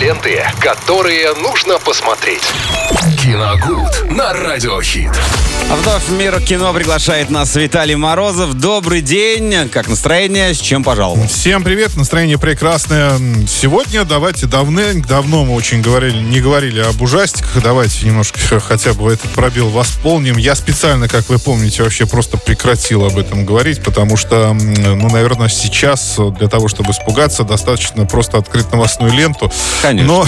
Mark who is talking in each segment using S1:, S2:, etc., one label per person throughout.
S1: ленты, которые нужно посмотреть. Киногуд на Радиохит.
S2: Вновь мир кино приглашает нас Виталий Морозов. Добрый день. Как настроение? С чем пожаловал?
S3: Всем привет, настроение прекрасное. Сегодня давайте давно, давно мы очень говорили, не говорили об ужастиках. Давайте немножко хотя бы этот пробел восполним. Я специально, как вы помните, вообще просто прекратил об этом говорить, потому что, ну, наверное, сейчас для того, чтобы испугаться, достаточно просто открыть новостную ленту.
S2: Конечно.
S3: Но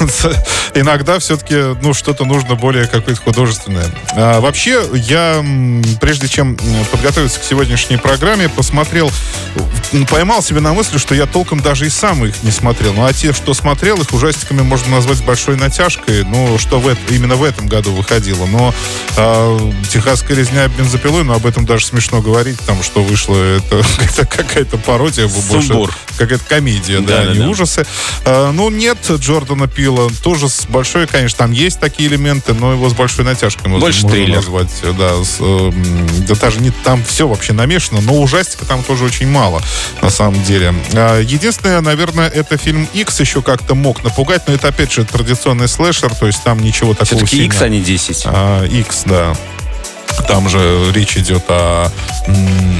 S3: иногда все-таки, ну, что-то нужно более какое-то художественное. А, вообще, я, прежде чем подготовиться к сегодняшней программе, посмотрел, поймал себя на мысли, что я толком даже и сам их не смотрел. Ну, а те, что смотрел, их ужастиками можно назвать с большой натяжкой. Ну, что в, именно в этом году выходило. Но э, «Техасская резня бензопилой», ну, об этом даже смешно говорить, там, что вышло, это, это какая-то пародия.
S2: Сумбур.
S3: Какая-то комедия, да, да, да не да. ужасы. А, ну, нет Джордана Пила, тоже с большой, конечно, там есть такие элементы, но его с большой натяжкой можно,
S2: Больше
S3: можно назвать. Да, с, э, да даже не там все вообще намешано, но ужастика там тоже очень мало, на самом деле. А, единственное, наверное, это фильм X еще как-то мог напугать, но это опять же традиционный слэшер, то есть там ничего такого
S2: Все-таки X, а не 10.
S3: А, X, да. Там же речь идет о,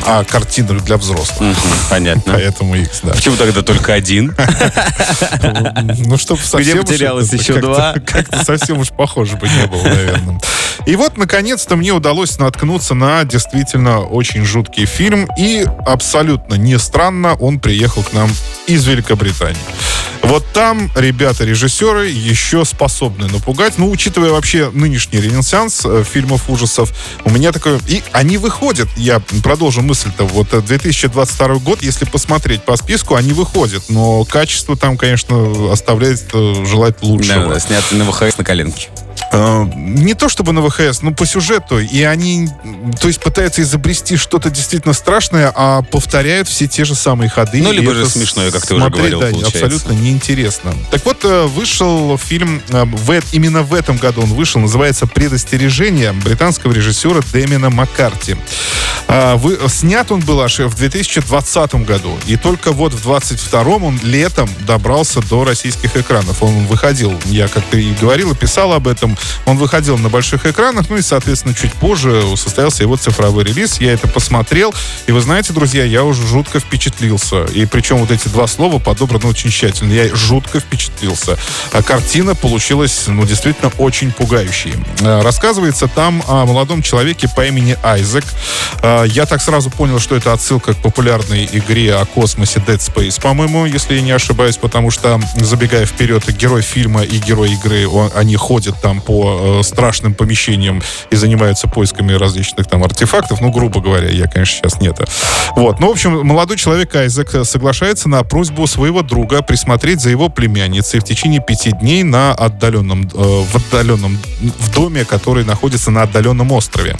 S3: о картинах для взрослых.
S2: понятно.
S3: Поэтому X, да.
S2: Почему тогда только один?
S3: Ну, чтобы совсем...
S2: Где потерялось еще два?
S3: Как-то совсем уж похоже бы не было, наверное. И вот, наконец-то, мне удалось наткнуться на действительно очень жуткий фильм. И абсолютно не странно, он приехал к нам из Великобритании. Вот там ребята-режиссеры еще способны напугать. Ну, учитывая вообще нынешний ренессанс э, фильмов ужасов, у меня такое... И они выходят, я продолжу мысль-то, вот 2022 э, год, если посмотреть по списку, они выходят. Но качество там, конечно, оставляет э, желать лучшего.
S2: Да, да, снято на ВХС на коленке.
S3: Э, не то чтобы на ВХС, но по сюжету. И они, то есть, пытаются изобрести что-то действительно страшное, а повторяют все те же самые ходы.
S2: Ну, либо же смешное, как ты
S3: уже
S2: говорил,
S3: да,
S2: получается.
S3: абсолютно неинтересно. Так вот, э, вышел фильм, э, в, именно в этом году он вышел, называется «Предостережение» британского режиссера Дэмина Маккарти. Вы, снят он был аж в 2020 году. И только вот в 2022 он летом добрался до российских экранов. Он выходил, я как-то и говорил, и писал об этом, он выходил на больших экранах, ну и, соответственно, чуть позже состоялся его цифровой релиз. Я это посмотрел, и вы знаете, друзья, я уже жутко впечатлился. И причем вот эти два слова подобраны очень тщательно. Я жутко впечатлился. А картина получилась, ну, действительно очень пугающей. А, рассказывается там о молодом человеке по имени Айзек. А, я так сразу понял, что это отсылка к популярной игре о космосе Dead Space, по-моему, если я не ошибаюсь, потому что, забегая вперед, герой фильма и герой игры, он, они ходят там по э, страшным помещениям и занимаются поисками различных там артефактов. Ну, грубо говоря, я, конечно, сейчас не это. Вот. Ну, в общем, молодой человек Айзек соглашается на просьбу своего друга присмотреть за его племянницей в течение пяти дней на отдаленном, э, в отдаленном, в доме, который находится на отдаленном острове.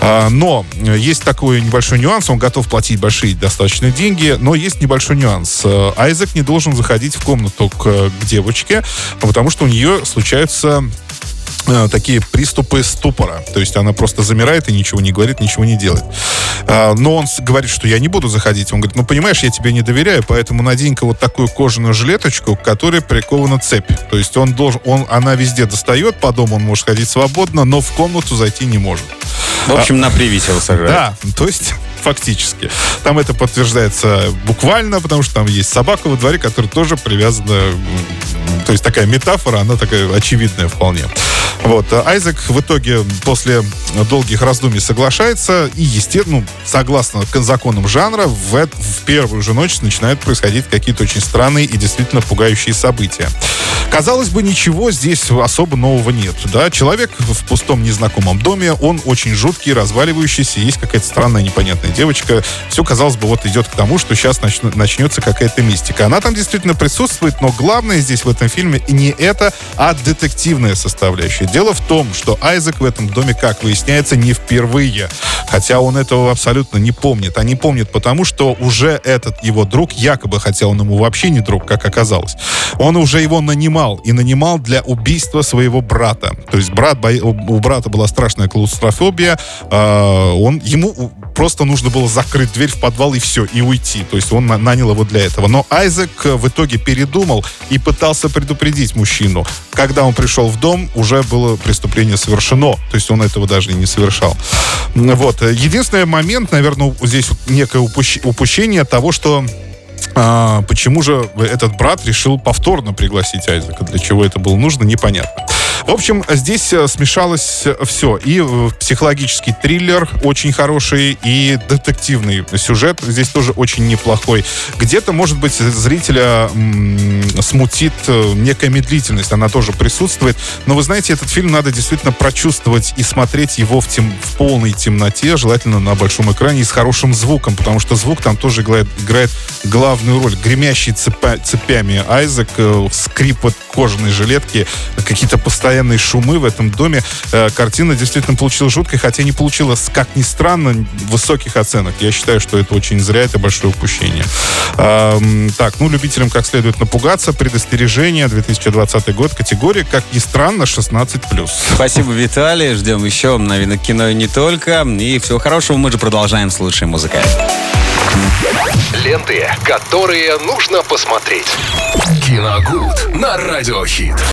S3: А, но есть такой небольшой нюанс, он готов платить большие достаточно деньги, но есть небольшой нюанс. Э, Айзек не должен заходить в комнату к, девочке, потому что у нее случаются Э, такие приступы ступора. То есть она просто замирает и ничего не говорит, ничего не делает. А, но он говорит, что я не буду заходить. Он говорит, ну понимаешь, я тебе не доверяю, поэтому надень-ка вот такую кожаную жилеточку, к которой прикована цепь. То есть он должен, он, она везде достает, по дому он может ходить свободно, но в комнату зайти не может.
S2: В общем, на привисело сажает.
S3: Да, то есть фактически. Там это подтверждается буквально, потому что там есть собака во дворе, которая тоже привязана. То есть такая метафора, она такая очевидная вполне. Вот. А Айзек в итоге после долгих раздумий соглашается и, естественно, ну, согласно законам жанра, в, в первую же ночь начинают происходить какие-то очень странные и действительно пугающие события. Казалось бы, ничего здесь особо нового нет. Да? Человек в пустом незнакомом доме, он очень жуткий, разваливающийся, есть какая-то странная непонятная девочка. Все, казалось бы, вот идет к тому, что сейчас нач- начнется какая-то мистика. Она там действительно присутствует, но главное здесь в этом фильме не это, а детективная составляющая. Дело в том, что Айзек в этом доме, как выясняется, не впервые. Хотя он этого абсолютно не помнит. А не помнит потому, что уже этот его друг, якобы, хотя он ему вообще не друг, как оказалось, он уже его нанимал. И нанимал для убийства своего брата. То есть брат, у брата была страшная клаустрофобия. А, он, ему просто нужно было закрыть дверь в подвал и все, и уйти. То есть он нанял его для этого. Но Айзек э, в итоге передумал и пытался предупредить мужчину. Когда он пришел в дом, уже было преступление совершено. То есть он этого даже не совершал. Вот. Единственный момент, наверное, здесь некое упущение того, что а, почему же этот брат решил повторно пригласить Айзека? Для чего это было нужно, непонятно. В общем, здесь э, смешалось все. И э, психологический триллер очень хороший, и детективный сюжет здесь тоже очень неплохой. Где-то, может быть, зрителя смутит э, некая медлительность, она тоже присутствует. Но вы знаете, этот фильм надо действительно прочувствовать и смотреть его в, тем, в полной темноте, желательно на большом экране и с хорошим звуком, потому что звук там тоже играет, играет главную роль. Гремящий цепа, цепями Айзек, скрип вот кожаной жилетки, какие-то постоянные постоянные шумы в этом доме. Э, картина действительно получилась жуткой, хотя не получилась, как ни странно, высоких оценок. Я считаю, что это очень зря, это большое упущение. Так, ну, любителям как следует напугаться. Предостережение, 2020 год, категория, как ни странно, 16+.
S2: Спасибо, Виталий. Ждем еще новинок кино и не только. И всего хорошего. Мы же продолжаем с лучшей музыкой.
S1: Ленты, которые нужно посмотреть. Киногуд на Радиохит.